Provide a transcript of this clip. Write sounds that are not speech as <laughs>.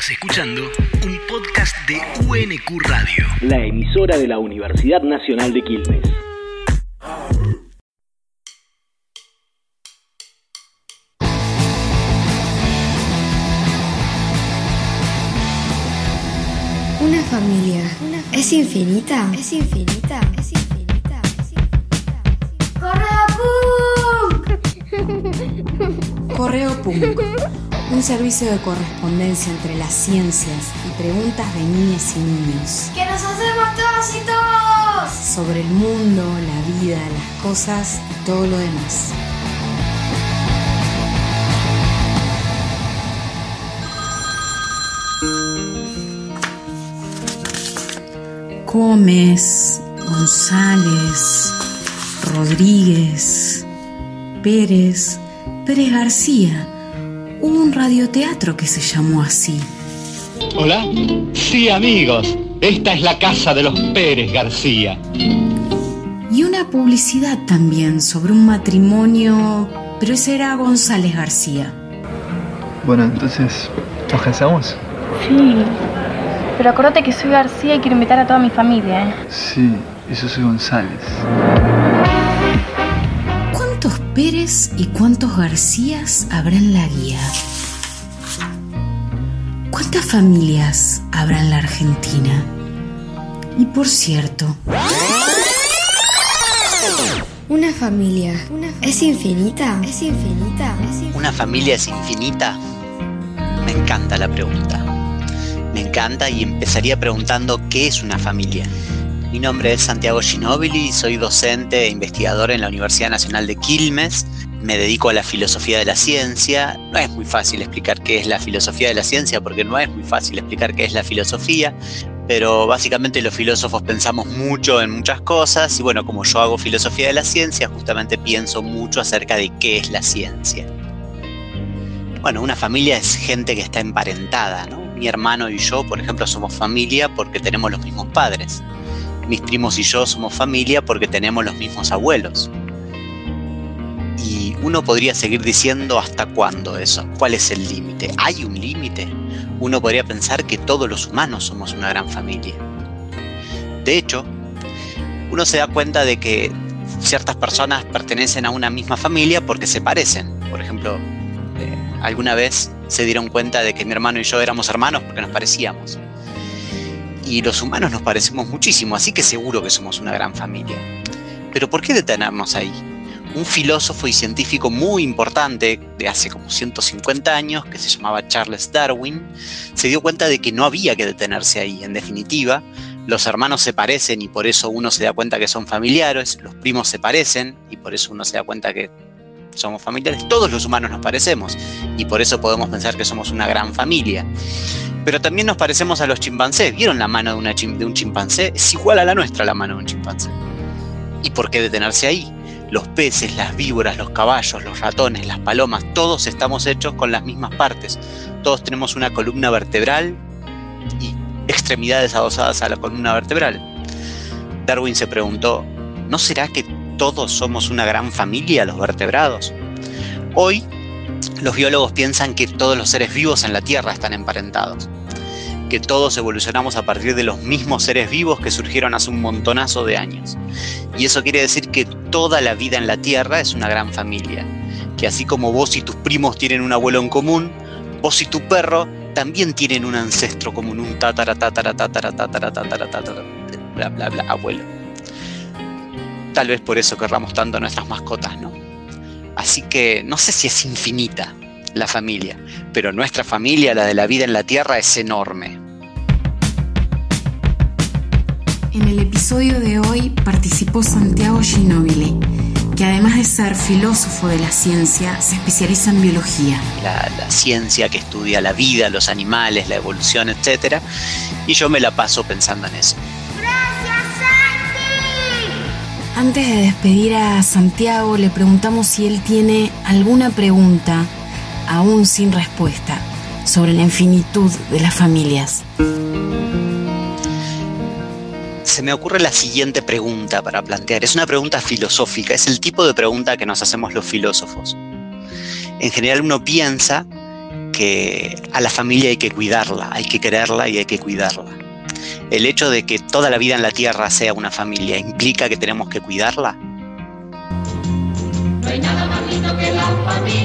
Estás escuchando un podcast de UNQ Radio. La emisora de la Universidad Nacional de Quilmes. Una familia. ¿Es infinita? ¿Es infinita? ¿Es infinita? ¿Es infinita? Correo Punk, <laughs> un servicio de correspondencia entre las ciencias y preguntas de niñas y niños ¡Que nos hacemos todos y todos! sobre el mundo, la vida, las cosas y todo lo demás. Gómez, González, Rodríguez, Pérez, Pérez García. Hubo un radioteatro que se llamó así. Hola. Sí, amigos. Esta es la casa de los Pérez García. Y una publicidad también sobre un matrimonio, pero ese era González García. Bueno, entonces, ¿nos casamos? Sí. Pero acordate que soy García y quiero invitar a toda mi familia, ¿eh? Sí, y yo soy González. ¿Cuántos Pérez y cuántos Garcías habrá en la guía? ¿Cuántas familias habrá en la Argentina? Y por cierto, Una familia. ¿Es infinita? ¿Es infinita? ¿Es infinita? ¿Una familia es infinita? Me encanta la pregunta. Me encanta y empezaría preguntando qué es una familia. Mi nombre es Santiago Ginóbili, soy docente e investigador en la Universidad Nacional de Quilmes. Me dedico a la filosofía de la ciencia. No es muy fácil explicar qué es la filosofía de la ciencia porque no es muy fácil explicar qué es la filosofía, pero básicamente los filósofos pensamos mucho en muchas cosas y bueno, como yo hago filosofía de la ciencia, justamente pienso mucho acerca de qué es la ciencia. Bueno, una familia es gente que está emparentada, ¿no? Mi hermano y yo, por ejemplo, somos familia porque tenemos los mismos padres. Mis primos y yo somos familia porque tenemos los mismos abuelos. Y uno podría seguir diciendo hasta cuándo eso, cuál es el límite. ¿Hay un límite? Uno podría pensar que todos los humanos somos una gran familia. De hecho, uno se da cuenta de que ciertas personas pertenecen a una misma familia porque se parecen. Por ejemplo, eh, alguna vez se dieron cuenta de que mi hermano y yo éramos hermanos porque nos parecíamos. Y los humanos nos parecemos muchísimo, así que seguro que somos una gran familia. Pero ¿por qué detenernos ahí? Un filósofo y científico muy importante de hace como 150 años, que se llamaba Charles Darwin, se dio cuenta de que no había que detenerse ahí. En definitiva, los hermanos se parecen y por eso uno se da cuenta que son familiares, los primos se parecen y por eso uno se da cuenta que somos familiares. Todos los humanos nos parecemos y por eso podemos pensar que somos una gran familia. Pero también nos parecemos a los chimpancés. ¿Vieron la mano de, un chimpancé? Es igual a la nuestra la mano de un chimpancé. ¿Y por qué detenerse ahí? Los peces, las víboras, los caballos, los ratones, las palomas, todos estamos hechos con las mismas partes. Todos tenemos una columna vertebral y extremidades adosadas a la columna vertebral. Darwin se preguntó, ¿no será que todos somos una gran familia, los vertebrados? Hoy, los biólogos piensan que todos los seres vivos en la Tierra están emparentados, que todos evolucionamos a partir de los mismos seres vivos que surgieron hace un montonazo de años. Y eso quiere decir que toda la vida en la Tierra es una gran familia, que así como vos y tus primos tienen un abuelo en común, vos y tu perro también tienen un ancestro común, un tatara tatara tatara tatara tatara tatara bla bla bla abuelo. Tal vez por eso querramos tanto a nuestras mascotas, ¿no? Así que no sé si es infinita la familia, pero nuestra familia, la de la vida en la Tierra, es enorme. En el episodio de hoy participó Santiago Ginóbili, que además de ser filósofo de la ciencia, se especializa en biología. la, la ciencia que estudia la vida, los animales, la evolución, etc. Y yo me la paso pensando en eso. Antes de despedir a Santiago, le preguntamos si él tiene alguna pregunta, aún sin respuesta, sobre la infinitud de las familias. Se me ocurre la siguiente pregunta para plantear. Es una pregunta filosófica, es el tipo de pregunta que nos hacemos los filósofos. En general uno piensa que a la familia hay que cuidarla, hay que quererla y hay que cuidarla. El hecho de que toda la vida en la Tierra sea una familia implica que tenemos que cuidarla. No hay nada más lindo que la familia.